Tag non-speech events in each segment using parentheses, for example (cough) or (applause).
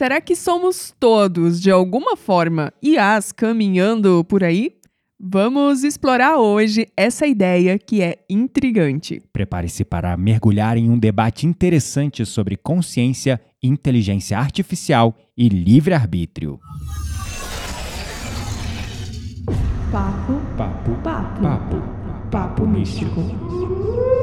Será que somos todos, de alguma forma, IAs caminhando por aí? Vamos explorar hoje essa ideia que é intrigante. Prepare-se para mergulhar em um debate interessante sobre consciência, inteligência artificial e livre-arbítrio. Papo, Papo, papo, papo, papo místico. Meu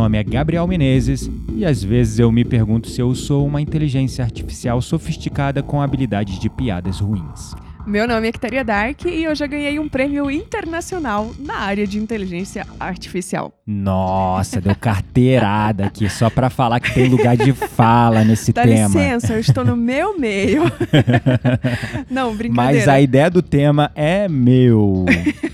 nome é Gabriel Menezes e às vezes eu me pergunto se eu sou uma inteligência artificial sofisticada com habilidades de piadas ruins. Meu nome é Kitaria Dark e eu já ganhei um prêmio internacional na área de inteligência artificial. Nossa, deu carteirada aqui só pra falar que tem lugar de fala nesse Dá tema. licença, eu estou no meu meio. (laughs) Não, brincadeira. Mas a ideia do tema é meu.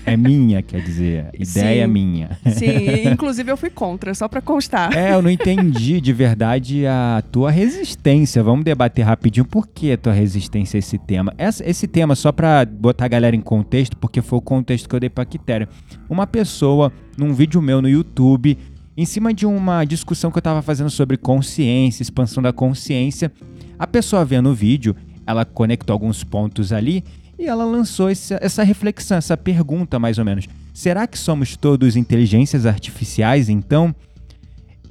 É minha, quer dizer. (laughs) Ideia Sim. minha. Sim, inclusive eu fui contra, só pra constar. É, eu não entendi de verdade a tua resistência. Vamos debater rapidinho por que a tua resistência a esse tema. Essa- esse tema, só pra botar a galera em contexto, porque foi o contexto que eu dei pra Quitéria. Uma pessoa, num vídeo meu no YouTube, em cima de uma discussão que eu tava fazendo sobre consciência, expansão da consciência, a pessoa vendo o vídeo, ela conectou alguns pontos ali e ela lançou essa reflexão, essa pergunta mais ou menos. Será que somos todos inteligências artificiais então?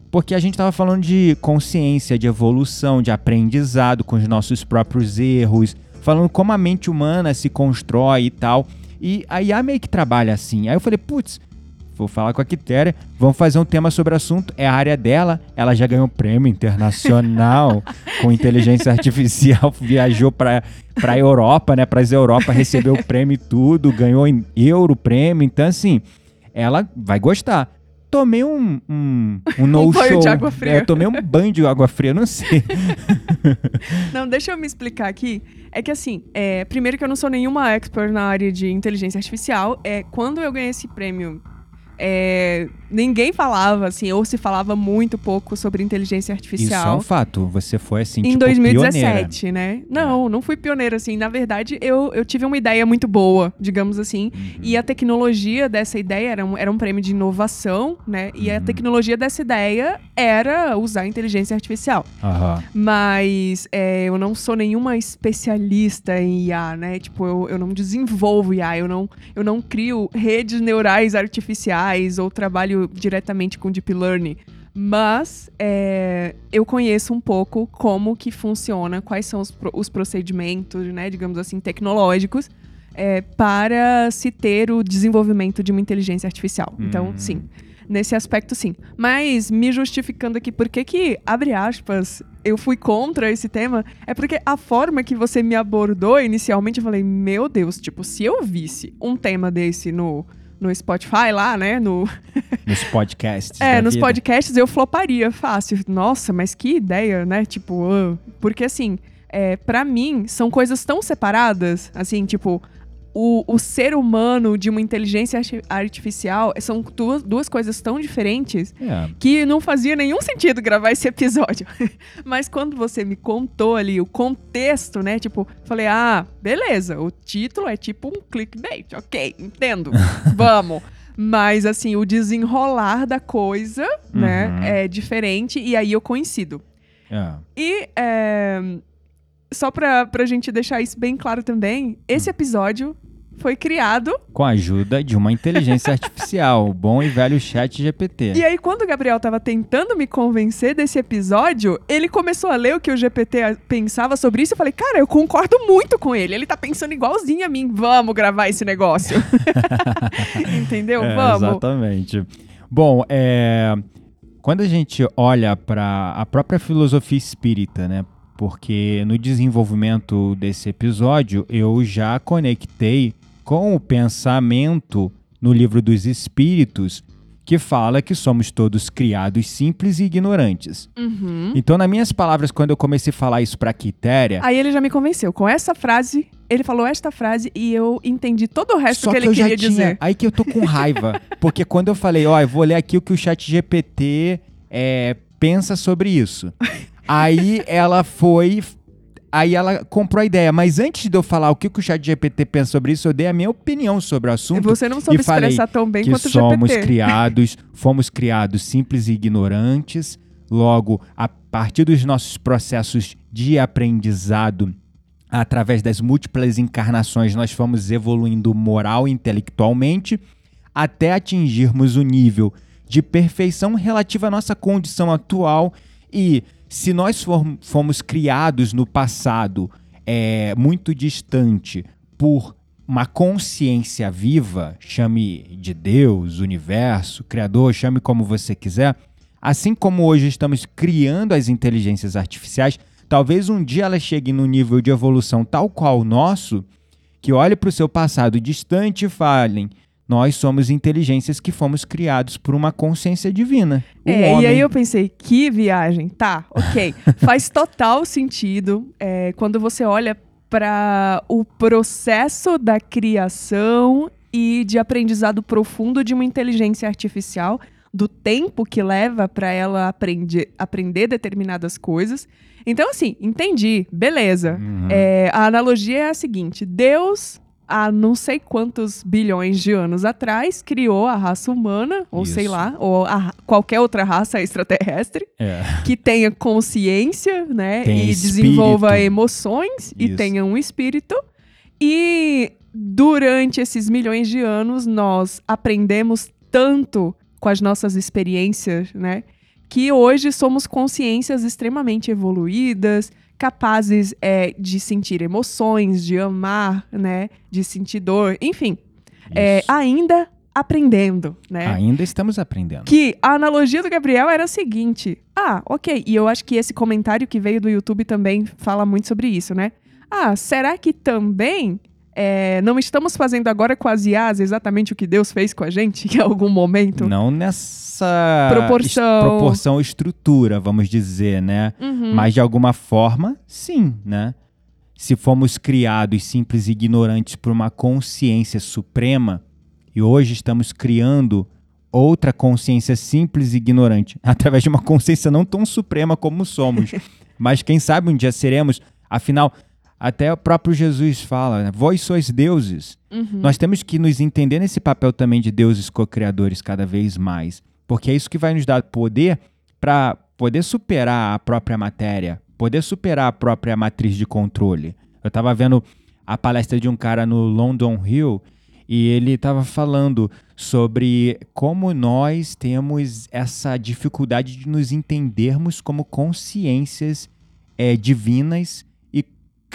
Porque a gente estava falando de consciência, de evolução, de aprendizado com os nossos próprios erros, falando como a mente humana se constrói e tal. E a IA meio que trabalha assim. Aí eu falei, putz, vou falar com a Quitéria, vamos fazer um tema sobre o assunto. É a área dela, ela já ganhou um prêmio internacional (laughs) com inteligência artificial, viajou para para Europa, né, para as Europa, recebeu o prêmio e tudo, ganhou em euro prêmio. Então assim, ela vai gostar. Tomei um, um, um (laughs) no banho show. de água fria. É, tomei um banho de água fria, não sei. (laughs) Não, deixa eu me explicar aqui. É que assim, é, primeiro que eu não sou nenhuma expert na área de inteligência artificial. É, quando eu ganhei esse prêmio, é, ninguém falava, assim, ou se falava muito pouco sobre inteligência Isso é artificial. um fato. Você foi assim, em tipo, 2017, né? Não, não fui pioneira, assim. Na verdade, eu, eu tive uma ideia muito boa, digamos assim. pioneira. E a tecnologia dessa ideia era um, era um prêmio de inovação, né? E a Uhum. tecnologia dessa ideia era usar a inteligência artificial. Aham. Mas é, eu não sou nenhuma especialista em IA, né? Tipo, eu, eu não desenvolvo IA, eu não, eu não crio redes neurais artificiais ou trabalho diretamente com Deep Learning. Mas é, eu conheço um pouco como que funciona, quais são os, os procedimentos, né, digamos assim, tecnológicos é, para se ter o desenvolvimento de uma inteligência artificial. Então, Hum. sim, nesse aspecto, sim. Mas me justificando aqui, por que que, abre aspas, eu fui contra esse tema, é porque a forma que você me abordou inicialmente, eu falei, meu Deus, tipo, se eu visse um tema desse no, no Spotify lá, né, no, (laughs) Nos podcasts. é, nos vida. podcasts eu floparia fácil. Nossa, mas que ideia, né? Tipo, ah, porque assim, é, para mim, são coisas tão separadas, assim, tipo, o, o ser humano de uma inteligência arti- artificial são duas, duas coisas tão diferentes É. que não fazia nenhum sentido gravar esse episódio. (laughs) Mas quando você me contou ali o contexto, né? Tipo, falei, ah, beleza, o título é tipo um clickbait, ok, entendo, (laughs) vamos. Mas, assim, o desenrolar da coisa, né, Uhum. é diferente e aí eu coincido. é. E, é, só pra, pra gente deixar isso bem claro também, esse episódio foi criado Com a ajuda de uma inteligência artificial, o bom e velho chat GPT. E aí, quando o Gabriel tava tentando me convencer desse episódio, ele começou a ler o que o GPT pensava sobre isso. Eu falei, cara, eu concordo muito com ele. Ele tá pensando igualzinho a mim. Vamos gravar esse negócio. (laughs) Entendeu? É, Vamos. Exatamente. Bom, é, quando a gente olha para a própria filosofia espírita, né? Porque no desenvolvimento desse episódio eu já conectei com o pensamento no livro dos Espíritos que fala que somos todos criados simples e ignorantes. Uhum. Então, nas minhas palavras, quando eu comecei a falar isso pra Quitéria, Aí ele já me convenceu. Com essa frase, ele falou esta frase e eu entendi todo o resto só que que, ele queria tinha. dizer. Aí que eu tô com raiva. (laughs) porque quando eu falei, ó, eu vou ler aqui o que o chat GPT é, pensa sobre isso. (laughs) Aí ela foi. Aí ela comprou a ideia. Mas antes de eu falar o que que o chat GPT pensa sobre isso, eu dei a minha opinião sobre o assunto. Você não soube e expressar tão bem que quanto o somos GPT. criados, fomos criados simples e ignorantes. Logo, a partir dos nossos processos de aprendizado, através das múltiplas encarnações, nós fomos evoluindo moral e intelectualmente até atingirmos o nível de perfeição relativa à nossa condição atual. E se nós fomos criados no passado é, muito distante por uma consciência viva, chame de Deus, universo, Criador, chame como você quiser, assim como hoje estamos criando as inteligências artificiais, talvez um dia elas cheguem num nível de evolução tal qual o nosso, que olhe para o seu passado distante e falem: nós somos inteligências que fomos criados por uma consciência divina. É, homem, e aí eu pensei, que viagem. Tá, ok. (laughs) Faz total sentido é, quando você olha para o processo da criação e de aprendizado profundo de uma inteligência artificial, do tempo que leva para ela aprender, aprender determinadas coisas. Então, assim, entendi, beleza. Uhum. É, a analogia é a seguinte: Deus, há não sei quantos bilhões de anos atrás, criou a raça humana, ou sei Isso. lá, ou a- qualquer outra raça extraterrestre, É. que tenha consciência, né? Tenha e espírito. desenvolva emoções e Isso. tenha um espírito. E durante esses milhões de anos, nós aprendemos tanto com as nossas experiências, né? Que hoje somos consciências extremamente evoluídas, capazes é, de sentir emoções, de amar, né? De sentir dor, enfim, é, ainda aprendendo, né? Ainda estamos aprendendo. Que a analogia do Gabriel era a seguinte: ah, ok, e eu acho que esse comentário que veio do YouTube também fala muito sobre isso, né? Ah, será que também é, não estamos fazendo agora com as IAs exatamente o que Deus fez com a gente (laughs) em algum momento? Não nessa Proporção. est- proporção estrutura, vamos dizer, né? Uhum. Mas de alguma forma, sim, né? Se fomos criados simples e ignorantes por uma consciência suprema e hoje estamos criando outra consciência simples e ignorante (laughs) através de uma consciência não tão suprema como somos, (laughs) mas quem sabe um dia seremos. Afinal, até o próprio Jesus fala, né? vós sois deuses. Uhum. Nós temos que nos entender nesse papel também de deuses co-criadores cada vez mais, porque é isso que vai nos dar poder para poder superar a própria matéria, poder superar a própria matriz de controle. Eu estava vendo a palestra de um cara no London Hill e ele estava falando sobre como nós temos essa dificuldade de nos entendermos como consciências eh, divinas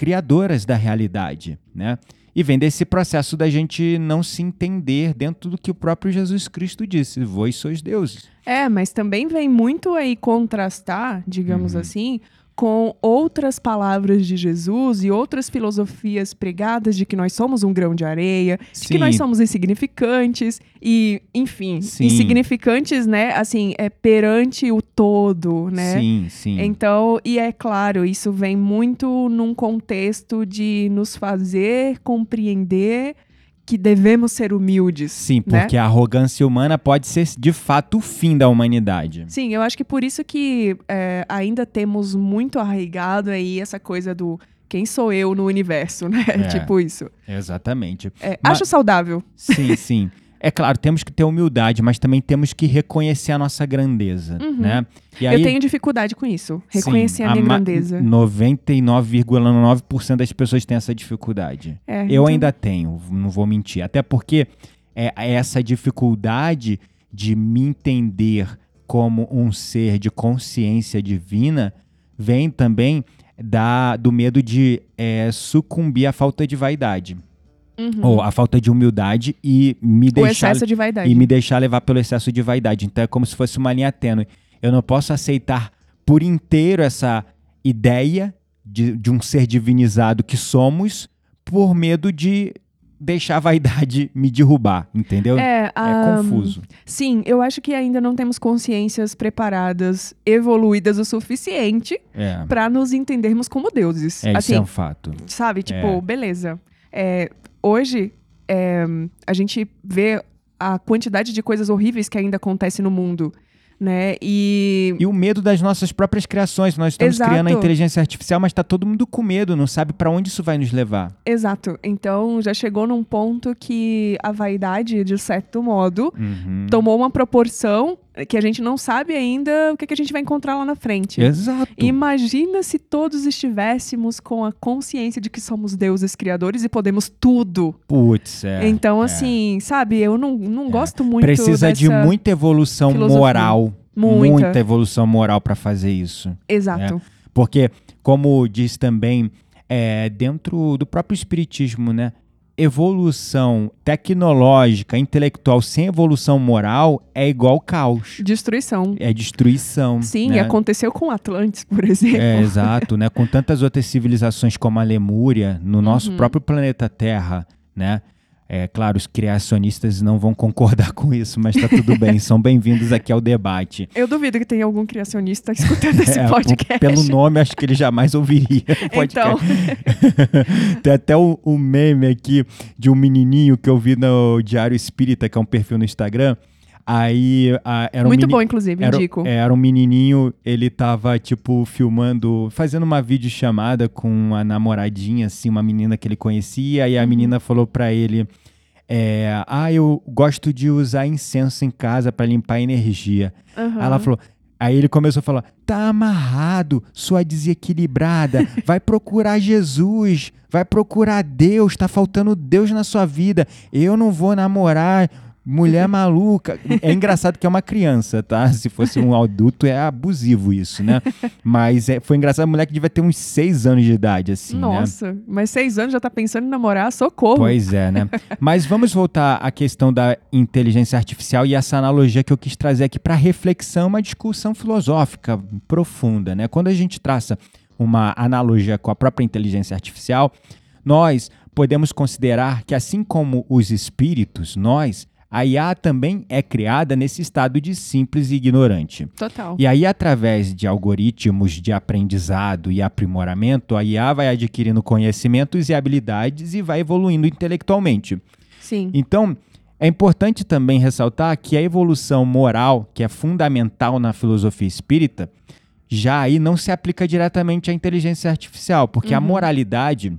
criadoras da realidade, né? E vem desse processo da gente não se entender dentro do que o próprio Jesus Cristo disse: Vós sois deuses. É, mas também vem muito aí contrastar, digamos Uhum. assim, com outras palavras de Jesus e outras filosofias pregadas de que nós somos um grão de areia, de que Sim. nós somos insignificantes e, enfim, Sim. insignificantes, né, assim, é perante o todo, né? Sim, sim. Então, e é claro, isso vem muito num contexto de nos fazer compreender que devemos ser humildes. Sim, né? porque a arrogância humana pode ser de fato o fim da humanidade. Sim, eu acho que por isso que é, ainda temos muito arraigado aí essa coisa do quem sou eu no universo, né? (laughs) É. tipo isso. Exatamente. É, Ma- Acho saudável. Sim, sim. (laughs) É claro, temos que ter humildade, mas também temos que reconhecer a nossa grandeza, Uhum. né? E eu tenho dificuldade com isso. Reconhecer sim, a minha grandeza. 99,9% das pessoas têm essa dificuldade. É, Eu então- ainda tenho, não vou mentir. Até porque é, essa dificuldade de me entender como um ser de consciência divina vem também da, do medo de é, sucumbir à falta de vaidade. Uhum. Ou à falta de humildade e me o deixar excesso de vaidade. e me deixar levar pelo excesso de vaidade. Então é como se fosse uma linha tênue. Eu não posso aceitar por inteiro essa ideia de, de um ser divinizado que somos por medo de deixar a vaidade (laughs) me derrubar, entendeu? É, É ah, confuso. Sim, eu acho que ainda não temos consciências preparadas, evoluídas o suficiente É, pra nos entendermos como deuses. é isso assim, é um fato. sabe? Tipo, É. beleza. É, hoje, é, a gente vê a quantidade de coisas horríveis que ainda acontece no mundo, né? E... E o medo das nossas próprias criações. Nós estamos Exato. criando a inteligência artificial, mas tá todo mundo com medo, não sabe pra onde isso vai nos levar. Exato. Então, já chegou num ponto que a vaidade, de certo modo, Uhum. tomou uma proporção que a gente não sabe ainda o que, que a gente vai encontrar lá na frente. Exato. Imagina se todos estivéssemos com a consciência de que somos deuses criadores e podemos tudo. Putz, é. então, é. assim, sabe, eu não, não gosto muito Precisa de muita evolução filosofia. moral. Muita. evolução moral pra fazer isso. Exato. Porque, como diz também, é, dentro do próprio espiritismo, né? Evolução tecnológica, intelectual sem evolução moral é igual caos. Destruição. É destruição. Sim, né? aconteceu com Atlantis, por (laughs) exemplo. É, exato, né? Com tantas outras civilizações como a Lemúria, no nosso Uhum. próprio planeta Terra, né? É claro, os criacionistas não vão concordar com isso, mas tá tudo bem. São bem-vindos aqui ao debate. (laughs) Eu duvido que tenha algum criacionista escutando esse (laughs) É, podcast. Pelo nome, acho que ele jamais ouviria. Então, (laughs) Tem até o, o meme aqui de um menininho que eu vi no Diário Espírita, que é um perfil no Instagram. Aí a- era um muito meni- bom, inclusive, Era, indico. é, era um menininho, ele tava, tipo, filmando, fazendo uma videochamada com uma namoradinha, assim, uma menina que ele conhecia, e a Uhum. menina falou pra ele, é, ah, eu gosto de usar incenso em casa pra limpar a energia. Aham. Aí ela falou, aí ele começou a falar, tá amarrado, sua desequilibrada, (laughs) vai procurar Jesus, vai procurar Deus, tá faltando Deus na sua vida, eu não vou namorar, mulher maluca. É engraçado que é uma criança, tá? Se fosse um adulto é abusivo isso, né? Mas é, foi engraçado, a mulher que devia ter uns seis anos de idade, assim, né? Nossa, mas seis anos já tá pensando em namorar, socorro. Pois é, né? Mas vamos voltar à questão da inteligência artificial e essa analogia que eu quis trazer aqui para reflexão, uma discussão filosófica profunda, né? Quando a gente traça uma analogia com a própria inteligência artificial, nós podemos considerar que assim como os espíritos, nós, a IA também é criada nesse estado de simples e ignorante. Total. E aí, através de algoritmos de aprendizado e aprimoramento, a IA vai adquirindo conhecimentos e habilidades e vai evoluindo intelectualmente. Sim. Então, é importante também ressaltar que a evolução moral, que é fundamental na filosofia espírita, já aí não se aplica diretamente à inteligência artificial, porque a moralidade,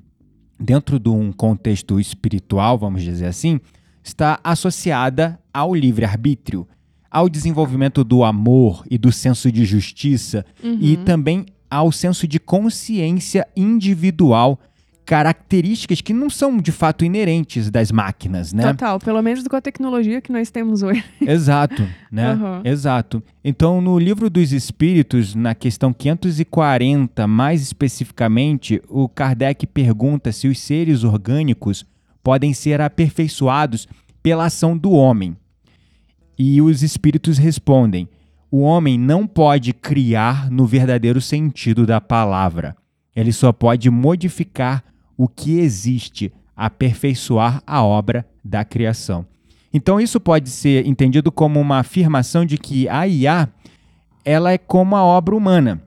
dentro de um contexto espiritual, vamos dizer assim, está associada ao livre-arbítrio, ao desenvolvimento do amor e do senso de justiça e também ao senso de consciência individual, características que não são de fato inerentes das máquinas, né? Total, pelo menos com a tecnologia que nós temos hoje. (laughs) Exato, né? Aham. Exato. Então, no livro dos Espíritos, na questão 540, mais especificamente, o Kardec pergunta se os seres orgânicos podem ser aperfeiçoados pela ação do homem. E os espíritos respondem: o homem não pode criar no verdadeiro sentido da palavra. Ele só pode modificar o que existe, aperfeiçoar a obra da criação. Então isso pode ser entendido como uma afirmação de que a IA ela é como a obra humana.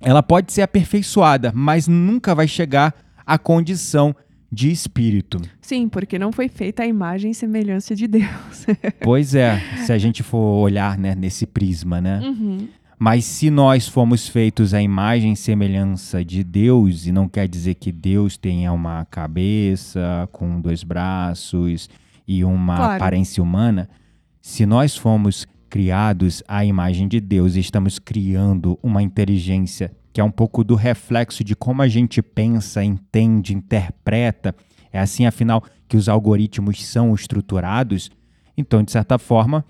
Ela pode ser aperfeiçoada, mas nunca vai chegar à condição de espírito. Sim, porque não foi feita a imagem e semelhança de Deus. (laughs) Pois é, se a gente for olhar né, nesse prisma, né? Uhum. Mas se nós fomos feitos à imagem e semelhança de Deus, e não quer dizer que Deus tenha uma cabeça com dois braços e uma Claro. aparência humana, se nós fomos criados à imagem de Deus e estamos criando uma inteligência que é um pouco do reflexo de como a gente pensa, entende, interpreta, é assim afinal que os algoritmos são estruturados, então de certa forma,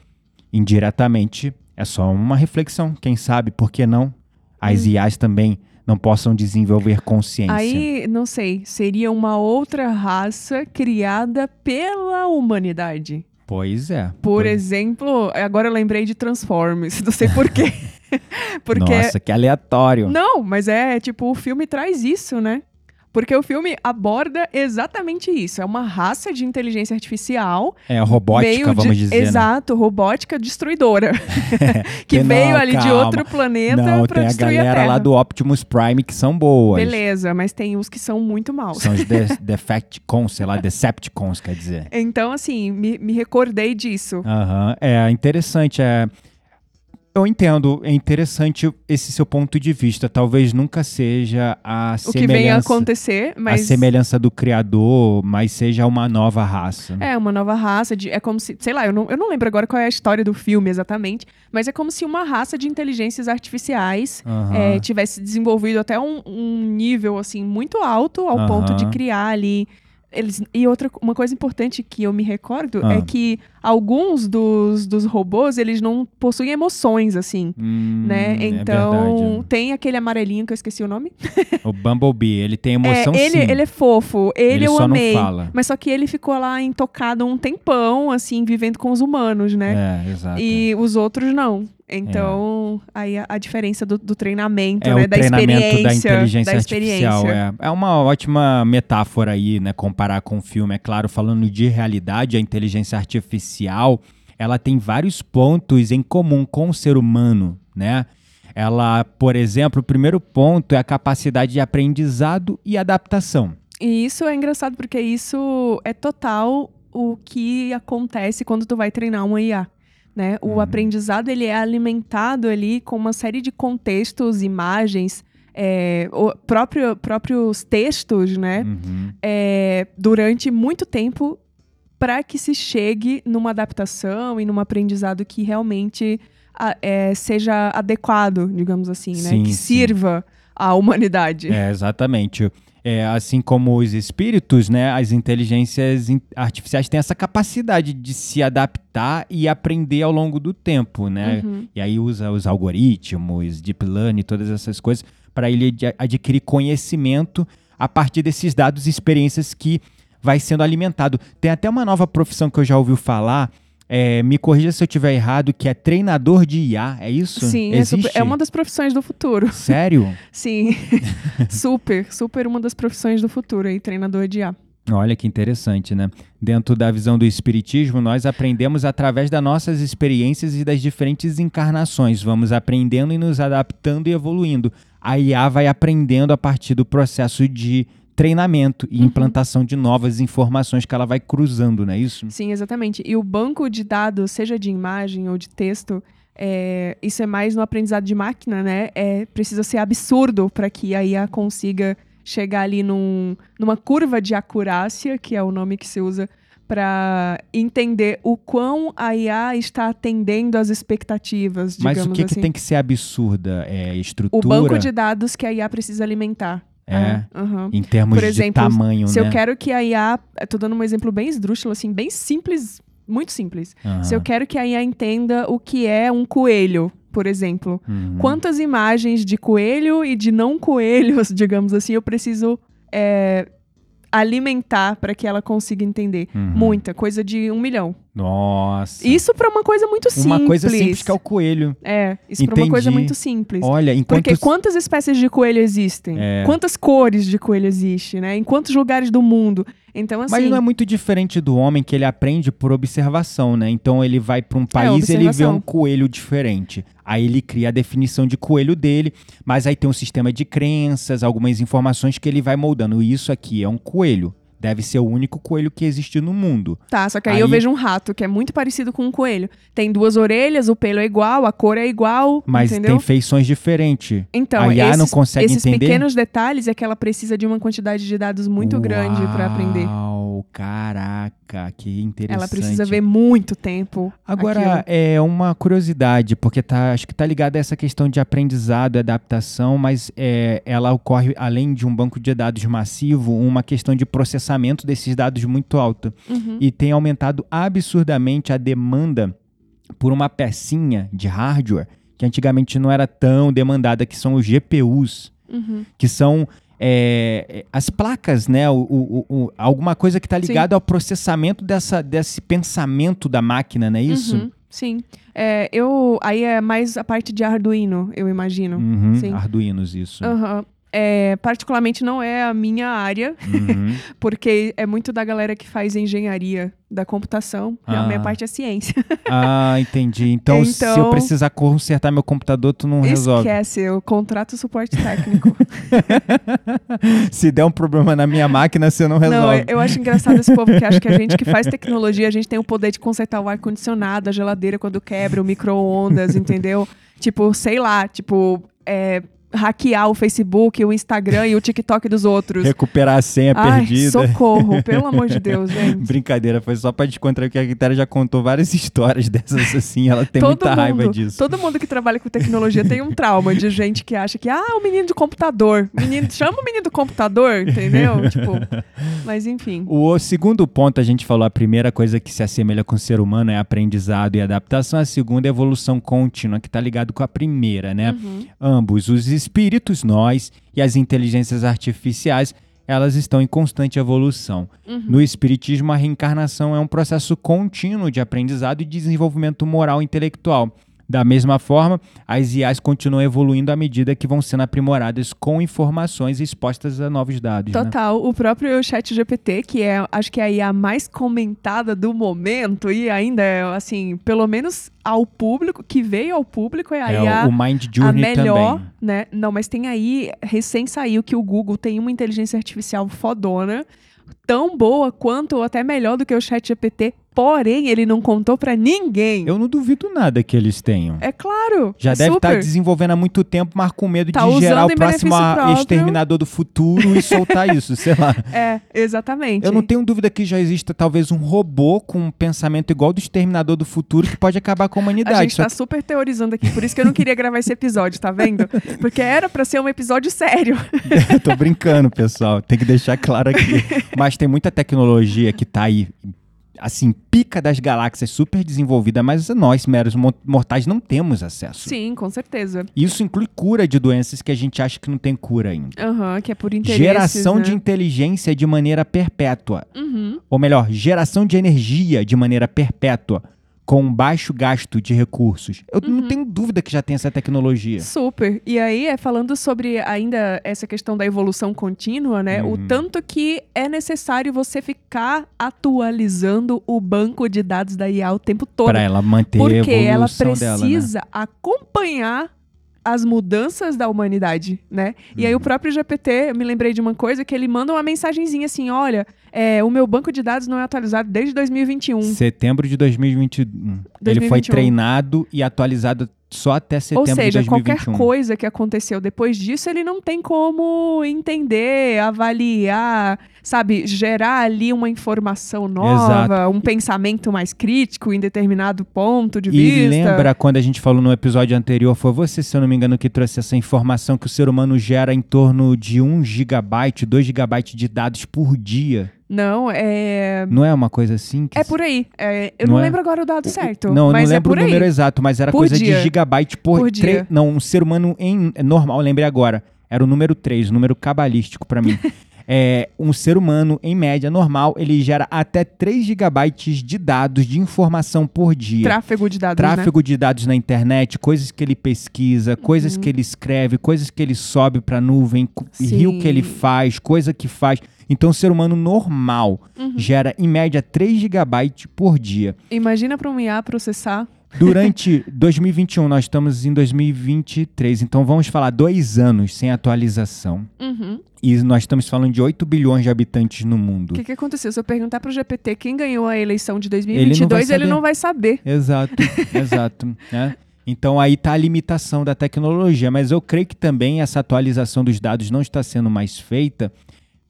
indiretamente, é só uma reflexão. Quem sabe, por que não? As IAs também não possam desenvolver consciência. Aí, não sei, seria uma outra raça criada pela humanidade. Pois é. Por pois- exemplo, agora eu lembrei de Transformers, não sei porquê. (laughs) (laughs) Porque Nossa, que aleatório. Não, mas é tipo, o filme traz isso, né? Porque o filme aborda exatamente isso. É uma raça de inteligência artificial. É robótica, meio vamos de- dizer. né? Exato, robótica destruidora. (laughs) que Tem- veio não, ali de calma. outro planeta Não, pra tem a destruir a, galera Terra. lá do Optimus Prime que são boas. Beleza, mas tem os que são muito maus. São os de (laughs) Defecticons, sei lá, Decepticons, quer dizer. Então, assim, me, me recordei disso. Aham, é interessante. É... Eu entendo, é interessante esse seu ponto de vista. Talvez nunca seja a O que vem a semelhança, acontecer, a mas. semelhança do criador, mas seja uma nova raça. É, uma nova raça de. É como se. Sei lá, eu não, eu não lembro agora qual é a história do filme exatamente, mas é como se uma raça de inteligências artificiais é, tivesse desenvolvido até um, um nível, assim, muito alto ao ponto de criar ali. Eles, e outra uma coisa importante que eu me recordo Ah. é que alguns dos, dos robôs, eles não possuem emoções, assim. Hum, né? é Então, verdade. tem aquele amarelinho que eu esqueci o nome. (laughs) O Bumblebee, ele tem emoção é, ele, sim. ele é fofo, ele, Ele eu só não amei. fala. Mas só que ele ficou lá intocado um tempão, assim, vivendo com os humanos, né? É, exato. E os outros não. Então, aí a, a diferença do, do treinamento, É né? da treinamento experiência. da inteligência da artificial. experiência. É. é uma ótima metáfora aí, né? Comparar com o filme. É claro, falando de realidade, a inteligência artificial ela tem vários pontos em comum com o ser humano, né? Ela, por exemplo, o primeiro ponto é a capacidade de aprendizado e adaptação. E isso é engraçado porque isso é total o que acontece quando tu vai treinar uma IA. Né? O Uhum. aprendizado ele é alimentado ali com uma série de contextos, imagens, é, o próprio, próprios textos, né? Uhum. é, durante muito tempo para que se chegue numa adaptação e num aprendizado que realmente a- é, seja adequado, digamos assim, né? Sim, que sim. sirva à humanidade. É, exatamente. É, assim como os espíritos, né, as inteligências in- artificiais têm essa capacidade de se adaptar e aprender ao longo do tempo, né? Uhum. E aí usa os algoritmos, deep learning, todas essas coisas para ele ad- adquirir conhecimento a partir desses dados e experiências que vai sendo alimentado. Tem até uma nova profissão que eu já ouvi falar. É, me corrija se eu estiver errado, que é treinador de IA, é isso? Sim, é, Existe? super- é uma das profissões do futuro. Sério? (laughs) Sim, (laughs) super, super uma das profissões do futuro aí, treinador de IA. Olha que interessante, né? Dentro da visão do Espiritismo, nós aprendemos através das nossas experiências e das diferentes encarnações. Vamos aprendendo e nos adaptando e evoluindo. A IA vai aprendendo a partir do processo de treinamento e implantação de novas informações que ela vai cruzando, não é isso? Sim, exatamente. E o banco de dados, seja de imagem ou de texto, é, isso é mais no aprendizado de máquina, né? É, precisa ser absurdo para que a IA consiga chegar ali num, numa curva de acurácia, que é o nome que se usa para entender o quão a IA está atendendo às expectativas, Mas o que, assim. que tem que ser absurda? É O estrutura? banco de dados que a IA precisa alimentar. É. aham. Em termos Por exemplo, de tamanho, Se né? eu quero que a IA, tô dando um exemplo bem esdrúxulo, assim, bem simples, muito simples. Aham. Se eu quero que a IA entenda o que é um coelho, por exemplo, Uhum. quantas imagens de coelho e de não coelhos, (laughs) digamos assim, eu preciso é, alimentar para que ela consiga entender? Uhum. Muita, coisa de um milhão. Nossa. Isso para uma coisa muito simples. Uma coisa simples que é o coelho. É, isso para uma coisa muito simples. Olha, enquanto Porque quantas espécies de coelho existem? É. Quantas cores de coelho existem, né? Em quantos lugares do mundo? Então, assim... Mas não é muito diferente do homem que ele aprende por observação, né? Então ele vai para um país e ele vê É, um coelho diferente. Aí ele cria a definição de coelho dele, mas aí tem um sistema de crenças, algumas informações que ele vai moldando. Isso aqui é um coelho. Deve ser o único coelho que existe no mundo. Tá, só que aí, Aí- eu vejo um rato que é muito parecido com um coelho. Tem duas orelhas, o pelo é igual, a cor é igual, Mas entendeu? tem feições diferentes. Então, a esses, não consegue esses entender? pequenos detalhes é que ela precisa de uma quantidade de dados muito grande para aprender. Uau, caraca, que interessante. Ela precisa ver muito tempo. Agora, aquilo. é uma curiosidade, porque tá, acho que tá ligada a essa questão de aprendizado e adaptação, mas é, ela ocorre, além de um banco de dados massivo, uma questão de processamento desses dados muito alta. Uhum. E tem aumentado absurdamente a demanda por uma pecinha de hardware que antigamente não era tão demandada, que são os GPUs, Uhum. que são é, as placas, né? O, o- o- alguma coisa que está ligada ao processamento dessa, desse pensamento da máquina, não é isso? Uhum, Sim. É, eu, aí é mais a parte de Arduino, eu imagino. Uhum. Arduinos, isso. Aham. É, particularmente não é a minha área, Uhum. (laughs) porque é muito da galera que faz engenharia da computação. e A Ah. minha parte é ciência. (laughs) ah, entendi. Então, se eu Então- precisar consertar meu computador, tu não resolve. Esquece, eu contrato suporte técnico. (laughs) Se der um problema na minha máquina, você não resolve. Não, eu- eu acho engraçado esse povo que acha que a gente que faz tecnologia, a gente tem o poder de consertar o ar-condicionado, a geladeira quando quebra, o micro-ondas, entendeu? Tipo, sei lá, tipo, é, hackear o Facebook, o Instagram e o TikTok dos outros. Recuperar a senha Ai, perdida. socorro, (laughs) pelo amor de Deus, gente. Brincadeira, foi só pra descontrair que a Quitéria já contou várias (laughs) histórias dessas assim, ela tem todo muita mundo, raiva disso. Todo mundo que trabalha com tecnologia tem um trauma de gente que acha que, ah, o menino de computador. Menino, chama o menino do computador, entendeu? (laughs) tipo, mas enfim. O segundo ponto, a gente falou, a primeira coisa que se assemelha com o ser humano é aprendizado e adaptação, a segunda é evolução contínua, que tá ligado com a primeira, né? Uhum. Ambos, os espíritos, nós, e as inteligências artificiais, elas estão em constante evolução. Uhum. No espiritismo, a reencarnação é um processo contínuo de aprendizado e desenvolvimento moral e intelectual. Da mesma forma, as IAs continuam evoluindo à medida que vão sendo aprimoradas com informações expostas a novos dados. né? Total, o próprio chat GPT, que é, acho que é a IA mais comentada do momento e ainda é, assim, pelo menos ao público, que veio ao público, é a É, IA o Mind a Journey melhor, também. né? Não, mas tem aí, recém saiu que o Google tem uma inteligência artificial fodona, tão boa quanto ou até melhor do que o chat GPT, porém ele não contou pra ninguém. Eu não duvido nada que eles tenham. É claro. Já é deve estar super. desenvolvendo há muito tempo, mas com medo Tá de gerar o próximo exterminador do futuro e soltar (laughs) isso, sei lá. É, exatamente. Eu não tenho dúvida que já exista talvez um robô com um pensamento igual do exterminador do futuro que pode acabar com a A humanidade. gente Só tá super teorizando aqui, por isso que eu não queria gravar esse episódio, tá vendo? Porque era pra ser um episódio sério. Eu (laughs) tô brincando, pessoal. Tem que deixar claro aqui. (laughs) Mas tem muita tecnologia que tá aí, assim, pica das galáxias, super desenvolvida, mas nós, meros mo- mortais, não temos acesso. Sim, com certeza. Isso inclui cura de doenças que a gente acha que não tem cura ainda. Aham, que é por interesse. Geração né? de inteligência de maneira perpétua. Uhum. Ou melhor, geração de energia de maneira perpétua, com baixo gasto de recursos. Eu Uhum. não tenho dúvida que já tem essa tecnologia. Super. E aí, é falando sobre ainda essa questão da evolução contínua, né? O Uhum. tanto que é necessário você ficar atualizando o banco de dados da IA o tempo todo. Para ela manter a porque evolução ela dela, né? precisa acompanhar as mudanças da humanidade, né? E aí o Uhum. próprio GPT, eu me lembrei de uma coisa que ele manda uma mensagenzinha assim, olha, é, o meu banco de dados não é atualizado desde 2021. Setembro de 2021. Ele foi 2021. treinado e atualizado só até setembro Ou seja, de qualquer 2021. coisa que aconteceu depois disso, ele não tem como entender, avaliar, sabe, gerar ali uma informação nova, um pensamento mais crítico em determinado ponto de E vista. lembra quando a gente falou no episódio anterior, foi você, se eu não me engano, que trouxe essa informação que o ser humano gera em torno de 1 gigabyte, 2 gigabytes de dados por dia. Não, é. Não é uma coisa assim? Que É por aí. É, eu Não não, é? lembro agora o dado certo. Não, eu mas não é lembro por o aí. número exato, mas era Por coisa dia. de gigabyte por, Por tre- dia. Não, um ser humano em é normal, lembrei agora. Era o número 3, o número cabalístico pra mim. (laughs) é, um ser humano, em média, normal, ele gera até 3 gigabytes de dados de informação por dia. Tráfego de dados, né? Tráfego de dados na internet, coisas que ele pesquisa, coisas que ele escreve, coisas que ele sobe pra nuvem, Sim. rio que ele faz, coisa que faz. Então, o ser humano normal Uhum. gera, em média, 3 gigabytes por dia. Imagina para um IA processar. Durante (laughs) 2021, nós estamos em 2023, então vamos falar dois anos sem atualização. Uhum. E nós estamos falando de 8 bilhões de habitantes no mundo. O que, que aconteceu? Se eu perguntar pro GPT quem ganhou a eleição de Ele não vai 2022, ele saber. não vai saber. Exato, (laughs) exato. Né? Então aí está a limitação da tecnologia, mas eu creio que também essa atualização dos dados não está sendo mais feita.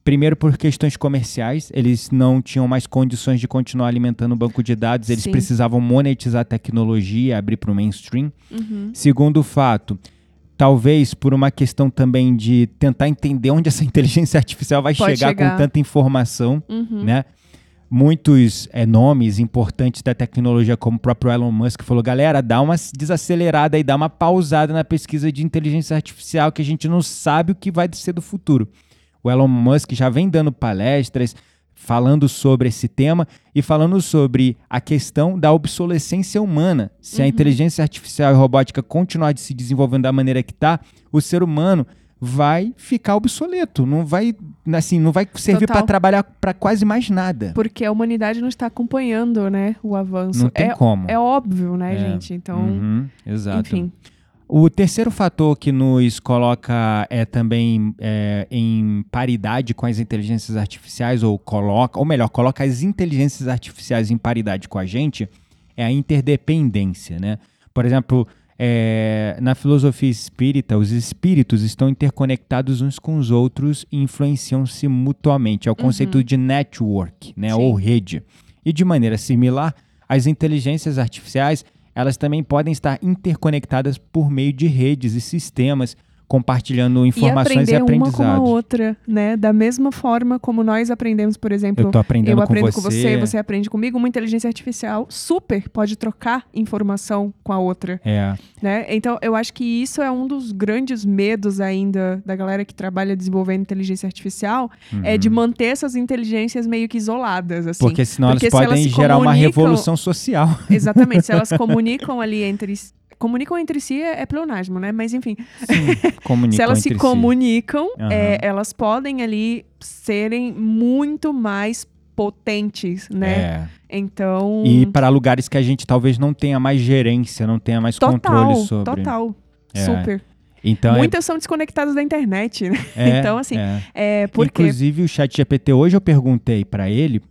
Primeiro por questões comerciais, eles não tinham mais condições de continuar alimentando o banco de dados, eles Sim. precisavam monetizar a tecnologia, abrir para o mainstream. Uhum. Segundo fato, talvez por uma questão também de tentar entender onde essa (laughs) inteligência artificial vai chegar, chegar. com tanta informação, Uhum. né? Muitos é, nomes importantes da tecnologia, como o próprio Elon Musk, falou: galera, dá uma desacelerada e dá uma pausada na pesquisa de inteligência artificial, que a gente não sabe o que vai ser do futuro. O Elon Musk já vem dando palestras falando sobre esse tema e falando sobre a questão da obsolescência humana. Se a inteligência artificial e robótica continuar de se desenvolvendo da maneira que está, o ser humano vai ficar obsoleto, não vai, assim, não vai servir para trabalhar para quase mais nada. Porque a humanidade não está acompanhando, né, o avanço. Não tem é, como. é óbvio, né, É. gente? Então, Uhum, exato. enfim. O terceiro fator que nos coloca é também é, em paridade com as inteligências artificiais, ou coloca, ou melhor, coloca as inteligências artificiais em paridade com a gente, é a interdependência, né? Por exemplo, é, na filosofia espírita, os espíritos estão interconectados uns com os outros e influenciam-se mutuamente. É o conceito de network, né? Sim. Ou rede. E de maneira similar, as inteligências artificiais elas também podem estar interconectadas por meio de redes e sistemas, compartilhando informações e, e aprender uma com a aprendizados. outra, né? Da mesma forma como nós aprendemos, por exemplo, Eu tô aprendendo eu com aprendo você. com você, você aprende comigo, uma inteligência artificial super pode trocar informação com a outra, É, né? Então, eu acho que isso é um dos grandes medos ainda da galera que trabalha desenvolvendo inteligência artificial, é de manter essas inteligências meio que isoladas, assim. porque senão Porque elas se podem elas gerar uma revolução social. Exatamente, se elas comunicam ali entre comunicam entre si é, é pleonasmo, né? Mas enfim, Sim, (laughs) comunicam se elas se si. comunicam, Aham. é, elas podem ali serem muito mais potentes, né? É. Então, E para lugares que a gente talvez não tenha mais gerência, não tenha mais total, controle sobre. total, É. super. Então Muitas são desconectadas da internet, né? é, é, (laughs) então, assim, é. É, porque Inclusive, o chat GPT, hoje eu perguntei para ele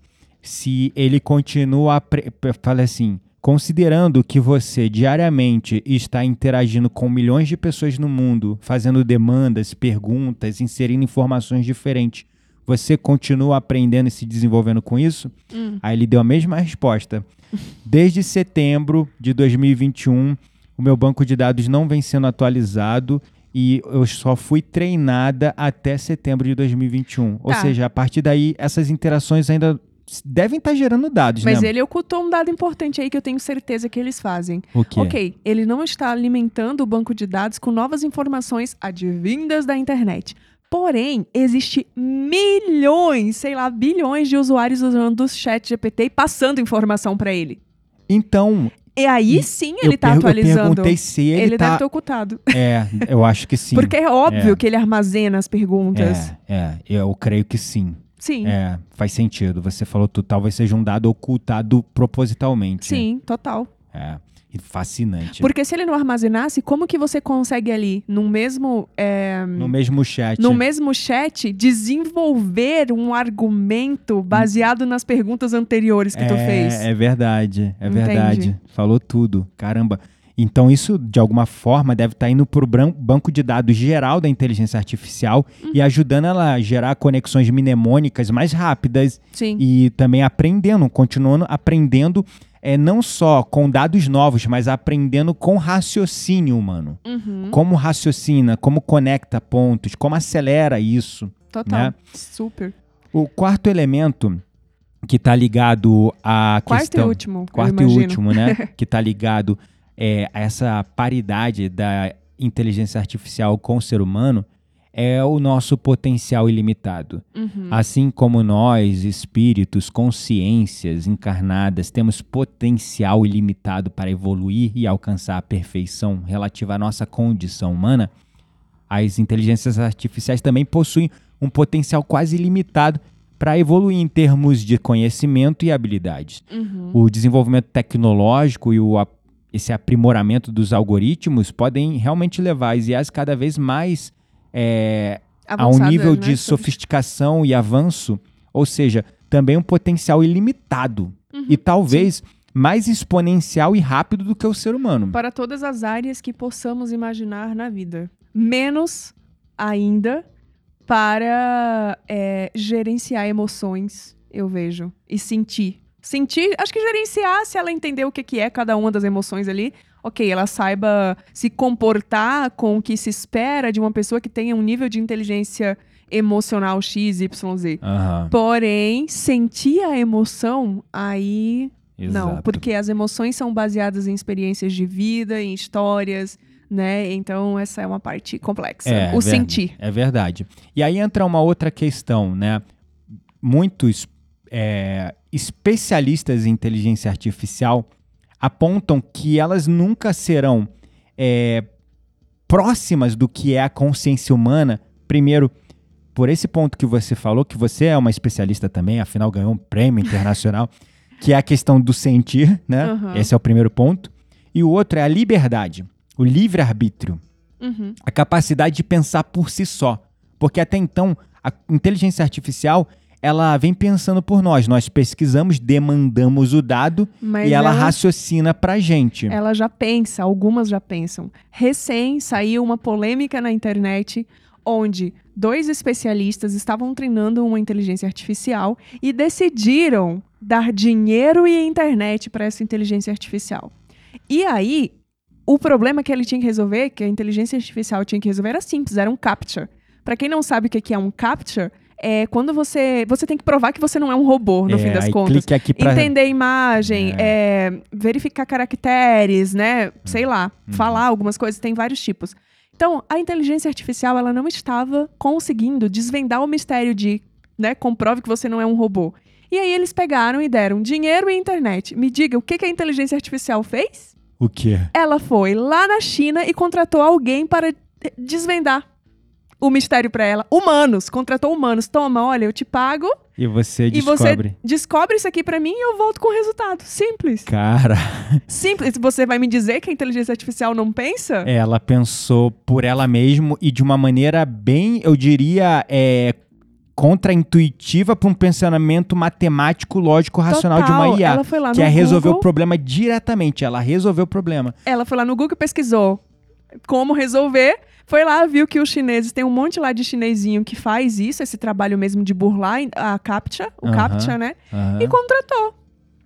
se ele continua. pre- Eu falei assim: considerando que você diariamente está interagindo com milhões de pessoas no mundo, fazendo demandas, perguntas, inserindo informações diferentes, você continua aprendendo e se desenvolvendo com isso? Hum. Aí ele deu a mesma resposta. (laughs) Desde setembro de 2021, o meu banco de dados não vem sendo atualizado e eu só fui treinada até setembro de 2021. Ou Tá. seja, a partir daí, essas interações ainda devem estar gerando dados, Mas né? ele ocultou um dado importante aí que eu tenho certeza que eles fazem. O quê? Ok, ele não está alimentando o banco de dados com novas informações advindas da internet. Porém, existe milhões, sei lá, bilhões de usuários usando o chat GPT e passando informação para ele. Então, E aí sim ele tá per- eu atualizando. perguntei se ele, ele deve tá... ter ocultado. É, eu acho que sim. Porque é óbvio É. que ele armazena as perguntas. É, é, eu creio que sim. Sim, É, faz sentido. Você falou tudo. Talvez seja um dado ocultado propositalmente. sim, total. É. E Fascinante. Porque se ele não armazenasse, como que você consegue ali, no mesmo, é, No mesmo chat. no mesmo chat, desenvolver um argumento baseado nas perguntas anteriores que tu é, fez? É verdade, é Entende? verdade. Falou tudo. Caramba. Então isso, de alguma forma, deve estar indo para o banco de dados geral da inteligência artificial Uhum. e ajudando ela a gerar conexões mnemônicas mais rápidas Sim. e também aprendendo, continuando aprendendo, é, não só com dados novos, mas aprendendo com raciocínio humano. Uhum, Como raciocina, como conecta pontos, como acelera isso. total. né? Super. O quarto elemento que está ligado à Quarto questão... e último. Quarto e último, né? (laughs) que está ligado é, essa paridade da inteligência artificial com o ser humano é o nosso potencial ilimitado. Uhum. Assim como nós, espíritos, consciências encarnadas, temos potencial ilimitado para evoluir e alcançar a perfeição relativa à nossa condição humana, as inteligências artificiais também possuem um potencial quase ilimitado para evoluir em termos de conhecimento e habilidades. Uhum. O desenvolvimento tecnológico e o, esse aprimoramento dos algoritmos podem realmente levar as IAs cada vez mais é, a um nível né, de (laughs) sofisticação e avanço, ou seja, também um potencial ilimitado Uhum, e talvez mais exponencial e rápido do que o ser humano. Para todas as áreas que possamos imaginar na vida. Menos ainda para é, gerenciar emoções, eu vejo. E sentir. Sentir, acho que gerenciar, se ela entender o que, que é cada uma das emoções ali, ok, ela saiba se comportar com o que se espera de uma pessoa que tenha um nível de inteligência emocional X, Y, Z. Aham, Porém, sentir a emoção, aí não, exato. porque as emoções são baseadas em experiências de vida, em histórias, né? Então essa é uma parte complexa. É, o ver- sentir. É verdade. E aí entra uma outra questão, né? Muitos é, especialistas em inteligência artificial apontam que elas nunca serão é, próximas do que é a consciência humana, primeiro, por esse ponto que você falou, que você é uma especialista também, afinal ganhou um prêmio internacional, (laughs) que é a questão do sentir, né? Uhum. Esse é o primeiro ponto. E o outro é a liberdade, o livre-arbítrio, Uhum. a capacidade de pensar por si só. Porque até então, a inteligência artificial, ela vem pensando por nós. Nós pesquisamos, demandamos o dado Mas e ela, ela- raciocina pra gente. Ela já pensa, algumas já pensam. Recém saiu uma polêmica na internet onde dois especialistas estavam treinando uma inteligência artificial e decidiram dar dinheiro e internet para essa inteligência artificial. E aí, o problema que ele tinha que resolver, que a inteligência artificial tinha que resolver, era simples, era um captcha. Para quem não sabe o que que é um captcha, é quando você você tem que provar que você não é um robô, no É, fim das contas. clique aqui pra... Entender imagem, é, verificar caracteres, né? Sei lá, Uhum. falar algumas coisas, tem vários tipos. Então, a inteligência artificial, ela não estava conseguindo desvendar o mistério de, né, comprove que você não é um robô. E aí eles pegaram e deram dinheiro e internet. Me diga, o que, que a inteligência artificial fez? O quê? Ela foi lá na China e contratou alguém para desvendar o mistério para ela. Humanos, contratou humanos. Toma, olha, eu te pago E você e descobre. você descobre isso aqui pra mim e eu volto com o resultado. Simples. Cara, Simples. Você vai me dizer que a inteligência artificial não pensa? ela pensou por ela mesma e de uma maneira bem, eu diria, é, contraintuitiva para um pensamento matemático, lógico, racional de uma Total. IA. Ela foi lá Que no é resolver o Google, problema diretamente. Ela resolveu o problema. Ela foi lá no Google e pesquisou como resolver. Foi lá, viu que os chineses, tem um monte lá de chinesinho que faz isso, esse trabalho mesmo de burlar a CAPTCHA, o. CAPTCHA, né? E contratou.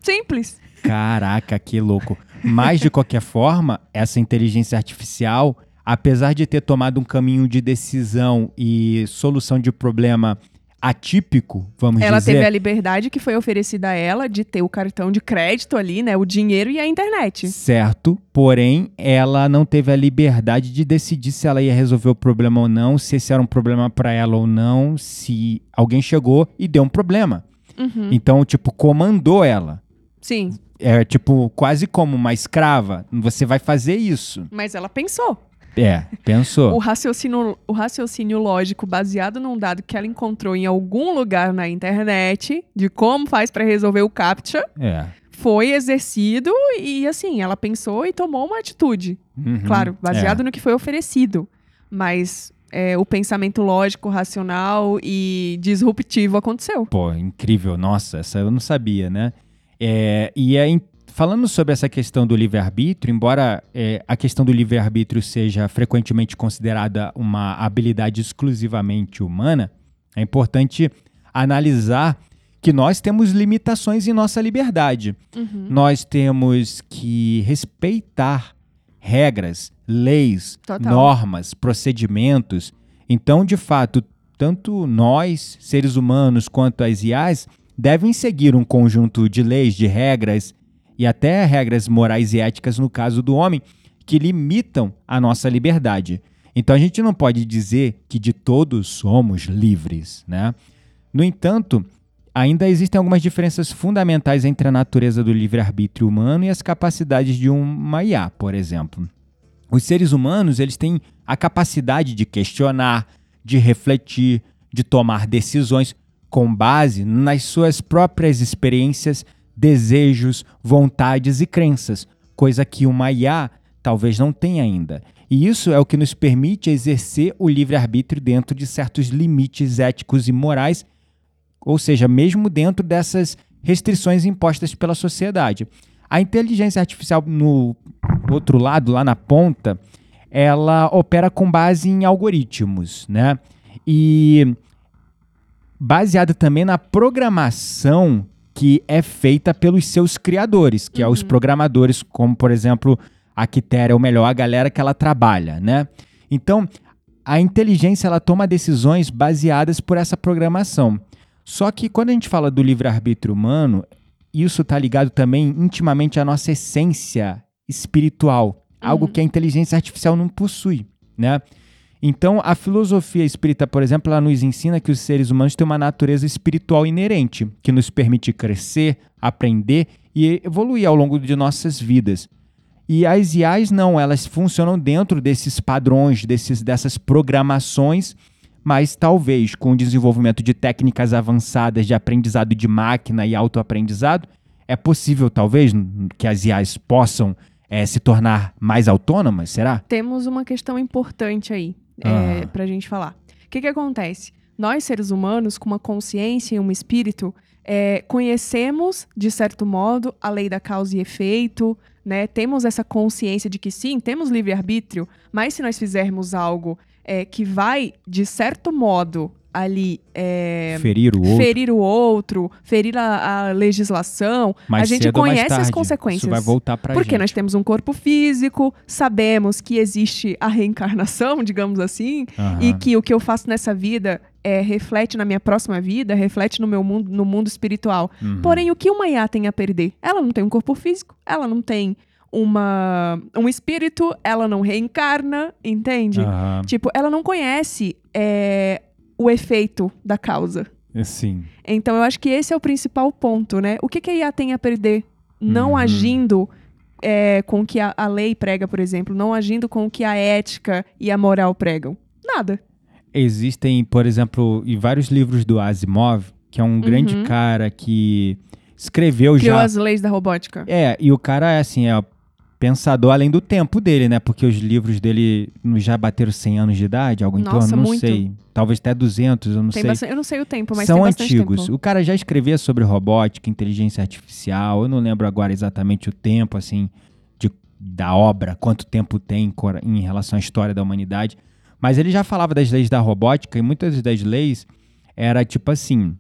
Simples. Caraca, que louco. Mas, de qualquer forma, essa inteligência artificial, apesar de ter tomado um caminho de decisão e solução de problema atípico, vamos Ela dizer. teve a liberdade que foi oferecida a ela de ter o cartão de crédito ali, né? O dinheiro e a internet. Certo, porém, ela não teve a liberdade de decidir se ela ia resolver o problema ou não, se esse era um problema para ela ou não, se alguém chegou e deu um problema. Uhum. Então, tipo, comandou ela. Sim, É tipo quase como uma escrava. Você vai fazer isso. mas ela pensou. É, pensou. O raciocínio, o raciocínio lógico baseado num dado que ela encontrou em algum lugar na internet de como faz para resolver o CAPTCHA É. foi exercido e assim, ela pensou e tomou uma atitude. Uhum. Claro, baseado É. no que foi oferecido. Mas é, o pensamento lógico, racional e disruptivo aconteceu. Pô, incrível. Nossa, essa eu não sabia, né? É, e é, falando sobre essa questão do livre-arbítrio, embora é, a questão do livre-arbítrio seja frequentemente considerada uma habilidade exclusivamente humana, é importante analisar que nós temos limitações em nossa liberdade. Uhum. Nós temos que respeitar regras, leis, Total. normas, procedimentos. Então, de fato, tanto nós, seres humanos, quanto as IAs, devem seguir um conjunto de leis, de regras e até regras morais e éticas no caso do homem que limitam a nossa liberdade. Então a gente não pode dizer que de todos somos livres, né? No entanto, ainda existem algumas diferenças fundamentais entre a natureza do livre-arbítrio humano e as capacidades de uma IA, por exemplo. Os seres humanos, eles têm a capacidade de questionar, de refletir, de tomar decisões com base nas suas próprias experiências, desejos, vontades e crenças, coisa que uma IA talvez não tenha ainda. E isso é o que nos permite exercer o livre-arbítrio dentro de certos limites éticos e morais, ou seja, mesmo dentro dessas restrições impostas pela sociedade. A inteligência artificial, no outro lado, lá na ponta, ela opera com base em algoritmos, né? E baseada também na programação que é feita pelos seus criadores, que é os programadores, como por exemplo a Quitéria, ou melhor, a galera que ela trabalha, né? Então, a inteligência ela toma decisões baseadas por essa programação. Só que quando a gente fala do livre-arbítrio humano, isso está ligado também intimamente à nossa essência espiritual, algo que a inteligência artificial não possui, né? Então, a filosofia espírita, por exemplo, ela nos ensina que os seres humanos têm uma natureza espiritual inerente, que nos permite crescer, aprender e evoluir ao longo de nossas vidas. E as IAs não, elas funcionam dentro desses padrões, desses, dessas programações, mas talvez com o desenvolvimento de técnicas avançadas de aprendizado de máquina e autoaprendizado, é possível, talvez, que as IAs possam é, se tornar mais autônomas, será? Temos uma questão importante aí é, Ah. para a gente falar. O que, que acontece? Nós, seres humanos, com uma consciência e um espírito, é, conhecemos, de certo modo, a lei da causa e efeito, né? Temos essa consciência de que sim, temos livre-arbítrio, mas se nós fizermos algo é, que vai, de certo modo, ali é, Ferir o outro. ferir o outro, ferir a, a legislação, mais a gente conhece as tarde. consequências. Isso vai voltar pra Porque gente. nós temos um corpo físico, sabemos que existe a reencarnação, (laughs) digamos assim, Aham. e que o que eu faço nessa vida é, reflete na minha próxima vida, reflete no meu mundo, no mundo espiritual. Uhum. Porém, o que uma IA tem a perder? Ela não tem um corpo físico, ela não tem uma, um espírito, ela não reencarna, entende? Aham. Tipo, ela não conhece é, o efeito da causa. Sim. Então, eu acho que esse é o principal ponto, né? O que, que a IA tem a perder? Não Uhum. agindo é, com o que a, a lei prega, por exemplo, não agindo com o que a ética e a moral pregam. Nada. Existem, por exemplo, em vários livros do Asimov, que é um grande Uhum. cara que escreveu Criou já. as leis da robótica. É, e o cara é assim, é pensador além do tempo dele, né? Porque os livros dele já bateram 100 anos de idade, algo em Nossa, torno, não muito. sei. Talvez até 200, eu não Tem sei. bastante- eu não sei o tempo, mas São antigos. tempo. O cara já escrevia sobre robótica, inteligência artificial. Eu não lembro agora exatamente o tempo, assim, de- da obra, quanto tempo tem em relação à história da humanidade. Mas ele já falava das leis da robótica e muitas das leis era tipo assim: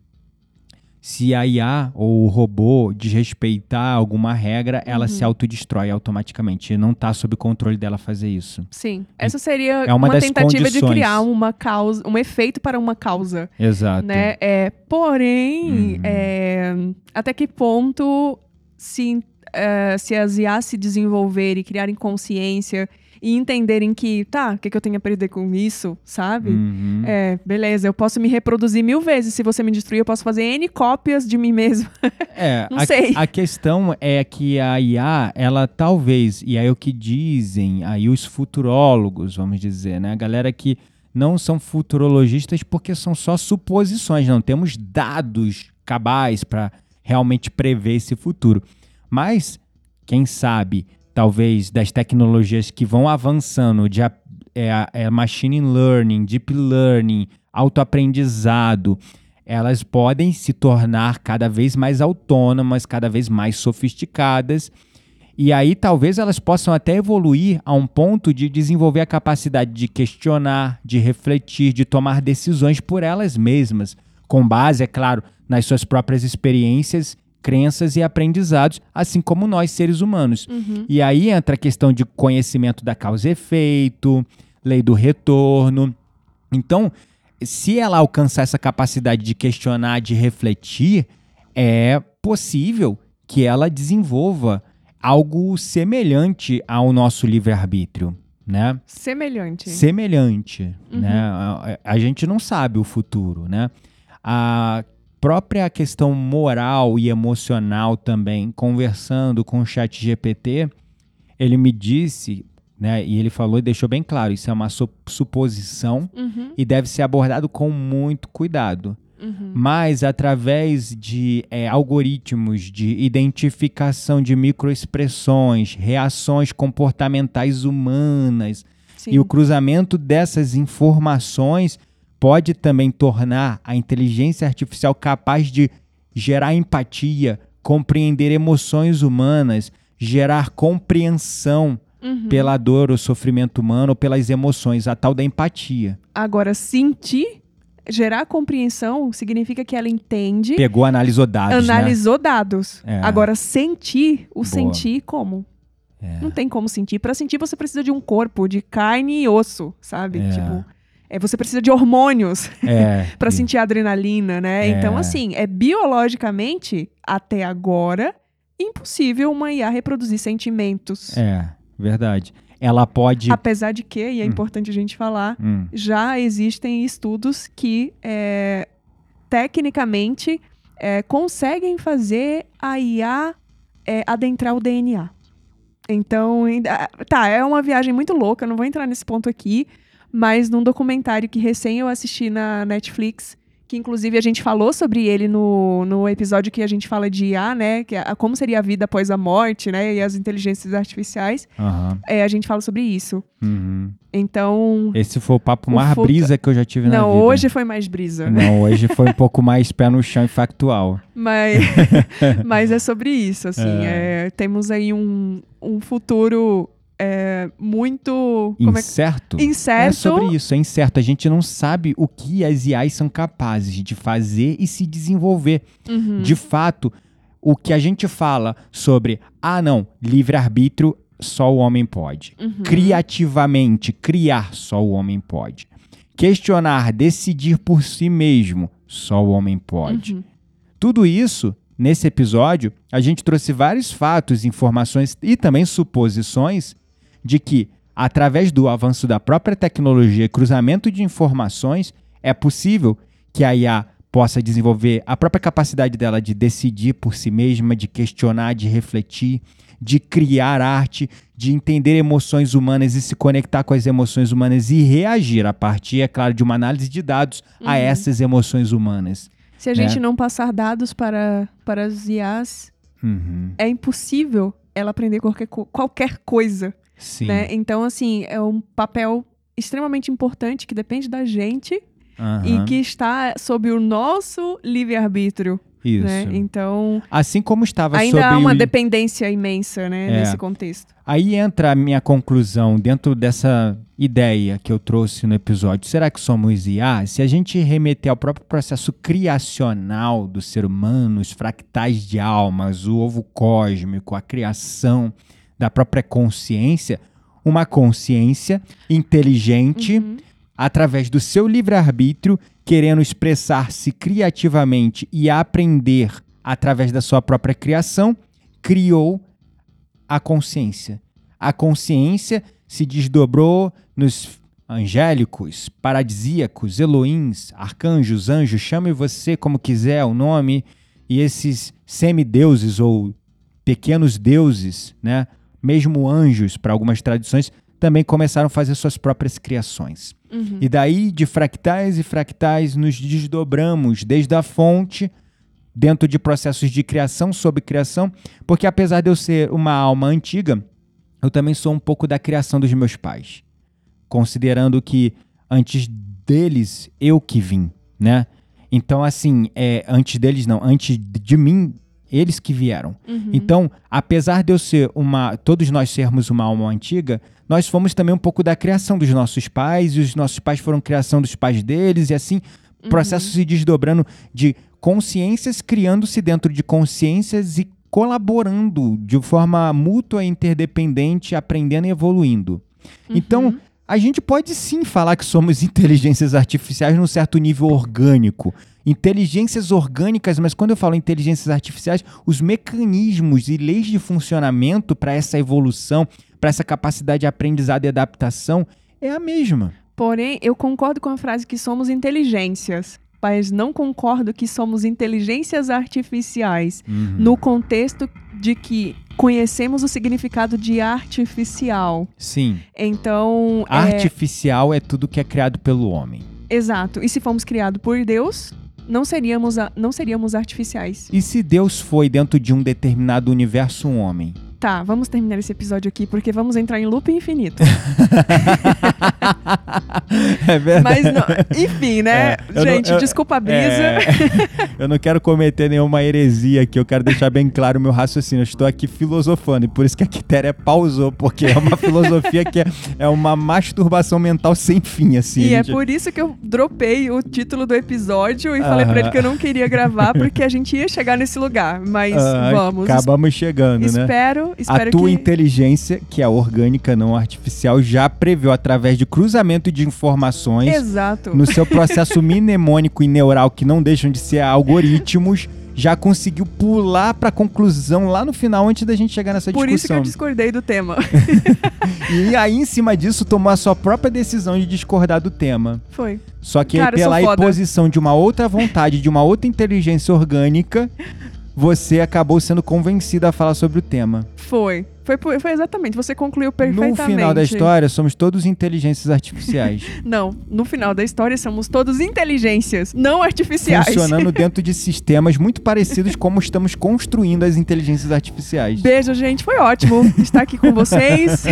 se a IA ou o robô desrespeitar alguma regra, ela Uhum. se autodestrói automaticamente. E não tá sob controle dela fazer isso. Sim. Essa seria É uma uma, tentativa de condições. criar uma causa, um efeito para uma causa. Exato. né? É, porém, Uhum. é, até que ponto se, é, se as IA se desenvolverem, criarem consciência e entenderem que, tá, o que, que eu tenho a perder com isso, sabe? Uhum. É, beleza, eu posso me reproduzir mil vezes. Se você me destruir, eu posso fazer N cópias de mim mesmo. (laughs) É, Não a, sei. a questão é que a IA, ela talvez, e aí é o que dizem aí os futurólogos, vamos dizer, né? A galera que não são futurologistas porque são só suposições, não temos dados cabais para realmente prever esse futuro. Mas, quem sabe, talvez das tecnologias que vão avançando de é, é machine learning, deep learning, autoaprendizado, elas podem se tornar cada vez mais autônomas, cada vez mais sofisticadas. E aí talvez elas possam até evoluir a um ponto de desenvolver a capacidade de questionar, de refletir, de tomar decisões por elas mesmas, com base, é claro, nas suas próprias experiências, crenças e aprendizados, assim como nós seres humanos. E aí entra a questão de conhecimento da causa e efeito, lei do retorno. Então, se ela alcançar essa capacidade de questionar, de refletir, é possível que ela desenvolva algo semelhante ao nosso livre-arbítrio, né? Semelhante. Semelhante, Uhum. né? A, a gente não sabe o futuro, né? A própria questão moral e emocional também, conversando com o chat GPT, ele me disse, né? E ele falou e deixou bem claro, isso é uma su- suposição Uhum, e deve ser abordado com muito cuidado. uhum. Mas através de é, algoritmos de identificação de microexpressões, reações comportamentais humanas Sim. e o cruzamento dessas informações pode também tornar a inteligência artificial capaz de gerar empatia, compreender emoções humanas, gerar compreensão Uhum. pela dor ou sofrimento humano ou pelas emoções, a tal da empatia. Agora, sentir, gerar compreensão, significa que ela entende, Pegou, analisou dados, né? analisou dados. É. Agora, sentir, o Boa. sentir como? É. Não tem como sentir. Pra sentir, você precisa de um corpo, de carne e osso, sabe? É. Tipo, é, você precisa de hormônios É. (laughs) pra sentir adrenalina, né? É. Então, assim, é biologicamente, até agora, impossível uma IA reproduzir sentimentos. É, verdade. Ela pode. Apesar de que, e é Hum. importante a gente falar, Hum, já existem estudos que, é, tecnicamente, é, conseguem fazer a IA é, adentrar o DNA. Então, ainda- tá, é uma viagem muito louca, não vou entrar nesse ponto aqui, mas num documentário que recém eu assisti na Netflix, que inclusive a gente falou sobre ele no, no episódio que a gente fala de IA, né? Que é a- como seria a vida após a morte, né? E as inteligências artificiais. Aham. É, a gente fala sobre isso. Uhum. Então. Esse foi o papo O mais brisa que eu já tive na Não, vida. hoje foi mais brisa. Não, hoje foi um pouco mais pé no chão e factual. (laughs) Mas, (laughs) mas é sobre isso, assim. é, temos aí um, um futuro é, muito. Como é Incerto? Incerto. É sobre isso, é incerto. A gente não sabe o que as IAs são capazes de fazer e se desenvolver. Uhum. De fato, o que a gente fala sobre, ah, não, livre-arbítrio só o homem pode. Uhum. Criativamente, criar só o homem pode. Questionar, decidir por si mesmo, só o homem pode. Uhum. Tudo isso, nesse episódio, a gente trouxe vários fatos, informações e também suposições de que, através do avanço da própria tecnologia e cruzamento de informações, é possível que a IA possa desenvolver a própria capacidade dela de decidir por si mesma, de questionar, de refletir, de criar arte, de entender emoções humanas e se conectar com as emoções humanas e reagir a partir, é claro, de uma análise de dados a Uhum. essas emoções humanas. Se a né? gente não passar dados para, para as IAs, Uhum. é impossível ela aprender qualquer, qualquer coisa, Sim. né? Então, assim, é um papel extremamente importante que depende da gente Aham. e que está sob o nosso livre-arbítrio, Isso. né? Então, Assim como estava ainda sobre há uma o dependência imensa, né, É. nesse contexto. Aí entra a minha conclusão dentro dessa ideia que eu trouxe no episódio. Será que somos IA? Se a gente remeter ao próprio processo criacional do ser humano, os fractais de almas, o ovo cósmico, a criação da própria consciência, uma consciência inteligente, Uhum. através do seu livre-arbítrio, querendo expressar-se criativamente e aprender através da sua própria criação, criou a consciência. A consciência se desdobrou nos angélicos, paradisíacos, Elohims, arcanjos, anjos, chame você como quiser o nome, e esses semideuses ou pequenos deuses, né? Mesmo anjos para algumas tradições, também começaram a fazer suas próprias criações. Uhum. E daí, de fractais e fractais, nos desdobramos desde a fonte, dentro de processos de criação sobre criação, porque apesar de eu ser uma alma antiga, eu também sou um pouco da criação dos meus pais. Considerando que antes deles, eu que vim, né? Então, assim, é, antes deles não, antes de mim, eles que vieram. Uhum. Então, apesar de eu ser uma. Todos nós sermos uma alma antiga, nós fomos também um pouco da criação dos nossos pais, e os nossos pais foram criação dos pais deles, e assim, o processo se desdobrando de consciências criando-se dentro de consciências e colaborando de forma mútua e interdependente, aprendendo e evoluindo. Então, a gente pode sim falar que somos (laughs) inteligências artificiais num certo nível orgânico. Inteligências orgânicas, mas quando eu falo inteligências artificiais, os mecanismos e leis de funcionamento para essa evolução, para essa capacidade de aprendizado e adaptação é a mesma. Porém, eu concordo com a frase que somos inteligências, mas não concordo que somos inteligências artificiais no contexto de que conhecemos o significado de artificial. Sim. Então, é, Artificial é tudo que é criado pelo homem. exato. E se fomos criados por Deus, não seríamos, não seríamos artificiais. E se Deus foi dentro de um determinado universo um homem? Tá, vamos terminar esse episódio aqui, porque vamos entrar em loop infinito. (laughs) é verdade. Mas, não, enfim, né? É, eu não- Gente, eu- desculpa a brisa. É, (laughs) eu não quero cometer nenhuma heresia aqui, eu quero deixar bem claro o meu raciocínio. Eu estou aqui filosofando, e por isso que a Quitéria pausou, porque é uma filosofia que é, é uma masturbação mental sem fim, assim. E é gente- por isso que eu dropei o título do episódio e falei pra ele que eu não queria gravar, porque a gente ia chegar nesse lugar. Mas (laughs) Ah, vamos. Acabamos chegando, né? Espero, espero a tua que. inteligência, que é orgânica, não artificial, já preveu através de cruzamento de informações Exato. no seu processo (laughs) mnemônico e neural, que não deixam de ser algoritmos, já conseguiu pular para a conclusão lá no final, antes da gente chegar nessa Por isso que eu discussão. discordei do tema. (laughs) E aí, em cima disso, tomou a sua própria decisão de discordar do tema. Foi. Só que Cara, pela imposição de uma outra vontade, de uma outra inteligência orgânica, você acabou sendo convencida a falar sobre o tema. Foi. Foi, foi exatamente, você concluiu perfeitamente. No final da história, somos todos inteligências artificiais. (laughs) Não, no final da história somos todos inteligências, não artificiais. funcionando (laughs) dentro de sistemas muito parecidos como estamos construindo as inteligências artificiais. Beijo, gente, foi ótimo estar aqui com vocês.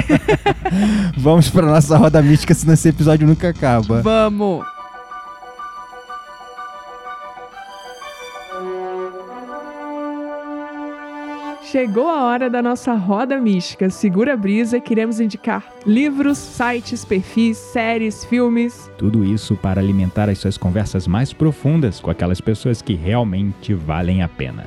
(laughs) Vamos para nossa roda mística, senão esse episódio nunca acaba. Vamos! Chegou a hora da nossa roda mística. Segura a brisa queremos indicar livros, sites, perfis, séries, filmes. Tudo isso para alimentar as suas conversas mais profundas com aquelas pessoas que realmente valem a pena.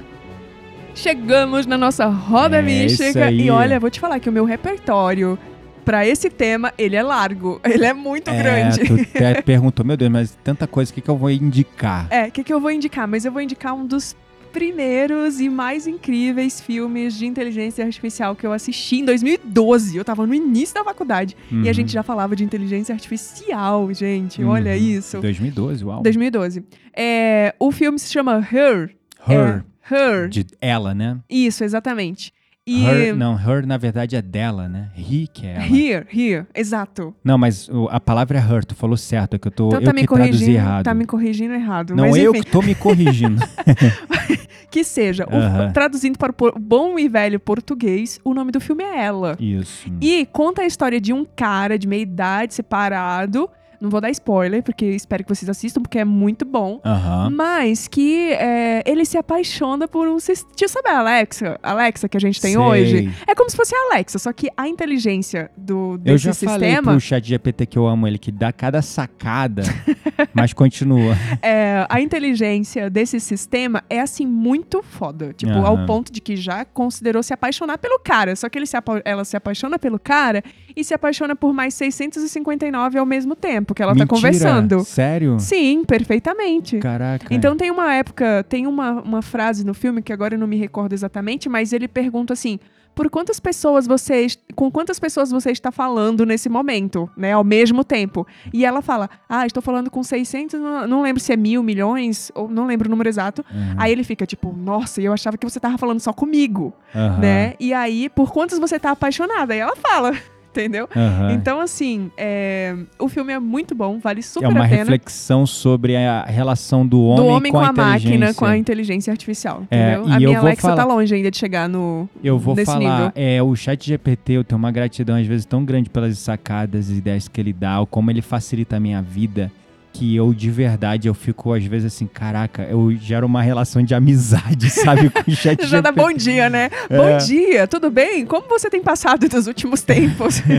Chegamos na nossa roda É mística e olha, vou te falar que o meu repertório pra esse tema, ele é largo, (laughs) ele é muito grande. tu até (laughs) perguntou, meu Deus, mas tanta coisa, o que, que eu vou indicar? É, o que, que eu vou indicar? Mas eu vou indicar um dos primeiros e mais incríveis filmes de inteligência artificial que eu assisti em 2012. Eu tava no início da faculdade. E a Uhum. gente já falava de inteligência artificial, gente. Uhum. Olha isso. 2012, uau. 2012. É, o filme se chama Her. Her, É, Her. de ela, né? Isso, exatamente. E Her, não, her na verdade é dela, né? He que é ela. Here, here, exato. Não, mas o- a palavra é her, tu falou certo, é que eu tô Então eu tá me que traduzi corrigindo, errado. tá me corrigindo errado. Não, mas eu enfim, que tô me corrigindo. (laughs) que seja, o- Aham. traduzindo para o bom e velho português, o nome do filme é Ela. Isso. E conta a história de um cara de meia idade separado. Não vou dar spoiler, porque espero que vocês assistam, porque é muito bom. Aham. Mas que é, ele se apaixona por um sistema. Sabe a Alexa? Alexa que a gente tem Sei. hoje? É como se fosse a Alexa, só que a inteligência do, Eu desse já falei sistema. pro chat GPT que eu amo ele, que dá cada sacada, (laughs) mas continua. é, a inteligência desse sistema é assim muito foda. Tipo, Aham. ao ponto de que já considerou se apaixonar pelo cara. Só que ele se ela se apaixona pelo cara e se apaixona por mais 659 ao mesmo tempo que ela Mentira, tá conversando. Sério? Sim, perfeitamente. Caraca. Então tem uma época, tem uma, uma frase no filme que agora eu não me recordo exatamente, mas ele pergunta assim: por quantas pessoas você, com quantas pessoas você está falando nesse momento, né, ao mesmo tempo? E ela fala: ah, estou falando com 600, não, não lembro se é mil, milhões, ou não lembro o número exato. Uhum. Aí ele fica tipo: nossa, eu achava que você tava falando só comigo, Aham. né? E aí, por quantas você tá apaixonada? Aí ela fala. Entendeu? Então, assim, é, o filme é muito bom, vale super é uma a pena reflexão sobre a relação do homem, do homem com, com, a, inteligência. máquina, com a inteligência artificial, É, entendeu? e a eu minha vou Alexa falar- tá longe ainda de chegar no Eu vou falar, nível. é, o chat GPT, eu tenho uma gratidão às vezes tão grande pelas sacadas e ideias que ele dá, ou como ele facilita a minha vida, que eu de verdade, eu fico às vezes assim, caraca, eu gero uma relação de amizade, (laughs) sabe, com o chat (laughs) Já dá bom dia, né? É. Bom dia, tudo bem? Como você tem passado nos últimos tempos? (laughs)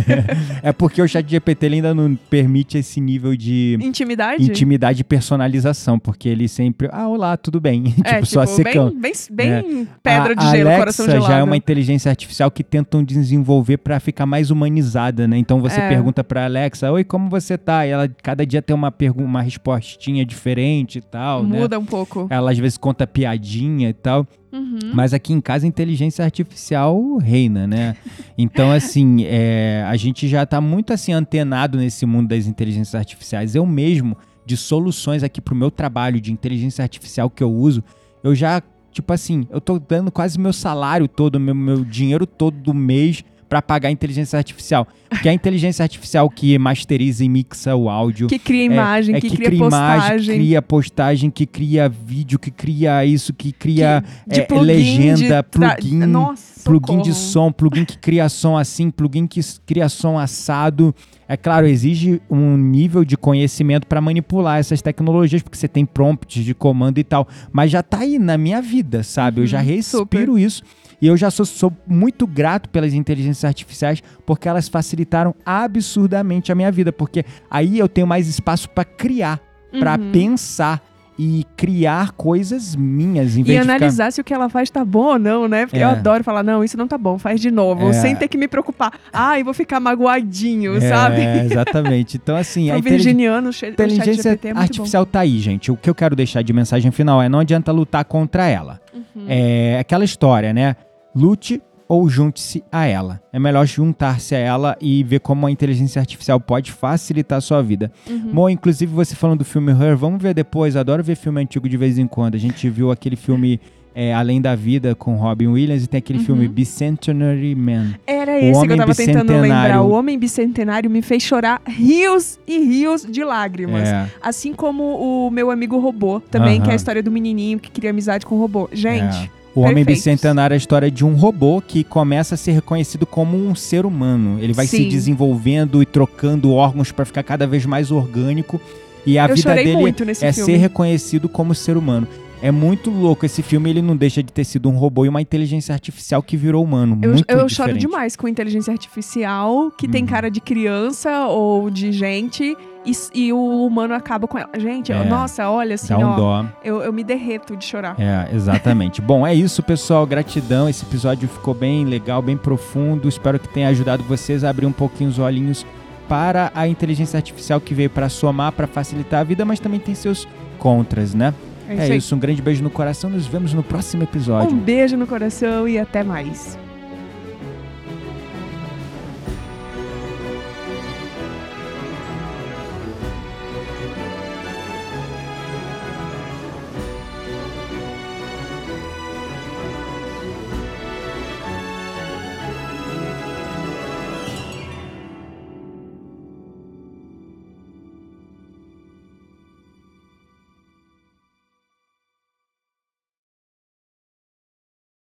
É porque o chat GPT ainda não permite esse nível de Intimidade? intimidade e personalização, porque ele sempre, ah, olá, tudo bem, É, tipo, só secando. bem, bem, bem pedra A- de a gelo, Alexa coração gelado. já é uma inteligência artificial que tentam desenvolver pra ficar mais humanizada, né? Então você É. pergunta pra Alexa, oi, como você tá? E ela cada dia tem uma pergu- uma respostinha diferente e tal, né? Muda um pouco. Ela às vezes conta piadinha e tal, Uhum. mas aqui em casa a inteligência artificial reina, né? (laughs) Então, assim, é, a gente já tá muito assim antenado nesse mundo das inteligências artificiais. Eu mesmo, de soluções aqui pro meu trabalho de inteligência artificial que eu uso, eu já, tipo assim, eu tô dando quase meu salário todo, meu, meu dinheiro todo do mês pra pagar a inteligência artificial. Porque é a inteligência artificial que masteriza e mixa o áudio. Que cria É- imagem, é que, que cria imagem, postagem. cria postagem, que cria vídeo, que cria isso, que cria de é, plugin, legenda, de plugin, Nossa, plugin de socorro. som, plugin que cria som assim, plugin que cria som assado. É claro, exige um nível de conhecimento para manipular essas tecnologias, porque você tem prompts de comando e tal. Mas já tá aí na minha vida, sabe? Eu já Uhum, respiro isso. E eu já sou, sou muito grato pelas inteligências artificiais, porque elas facilitaram absurdamente a minha vida. Porque aí eu tenho mais espaço para criar, para Uhum. pensar e criar coisas minhas, em E vez de ficar... analisar se o que ela faz tá bom ou não, né? Porque É. eu adoro falar, não, isso não tá bom, faz de novo. É. Sem ter que me preocupar. Ai, vou ficar magoadinho, É, sabe? (laughs) exatamente. Então, assim, a virginiano, o inteligência GPT é artificial tá aí, gente. O que eu quero deixar de mensagem final é não adianta lutar contra ela. bom. Uhum. É aquela história, né? Lute ou junte-se a ela. É melhor juntar-se a ela e ver como a inteligência artificial pode facilitar a sua vida. Uhum. Bom, inclusive você falando do filme Her, vamos ver depois. Adoro ver filme antigo de vez em quando. A gente viu aquele filme é, Além da Vida com Robin Williams e tem aquele Uhum. filme Bicentenary Man. Era esse que eu tava tentando lembrar. O Homem Bicentenário me fez chorar rios e rios de lágrimas. É. Assim como o meu amigo robô, também, que é a história do menininho que cria amizade com o robô. Gente, É. O Homem perfeitos. Bicentenário é a história de um robô que começa a ser reconhecido como um ser humano. Ele vai se Sim. desenvolvendo e trocando órgãos para ficar cada vez mais orgânico. E a eu vida dele é filme. ser reconhecido como ser humano. É muito louco esse filme, ele não deixa de ter sido um robô e uma inteligência artificial que virou humano. Eu, muito eu choro demais com inteligência artificial que tem Uhum. cara de criança ou de gente e, e o humano acaba com ela. Gente, É. nossa, olha assim, Dá um ó. dó. Eu, eu me derreto de chorar. É, exatamente. Bom, é isso, pessoal. Gratidão. Esse episódio ficou bem legal, bem profundo. Espero que tenha ajudado vocês a abrir um pouquinho os olhinhos para a inteligência artificial que veio para somar, para facilitar a vida, mas também tem seus contras, né? É É isso aí. isso. Um grande beijo no coração. Nos vemos no próximo episódio. Um beijo no coração e até mais.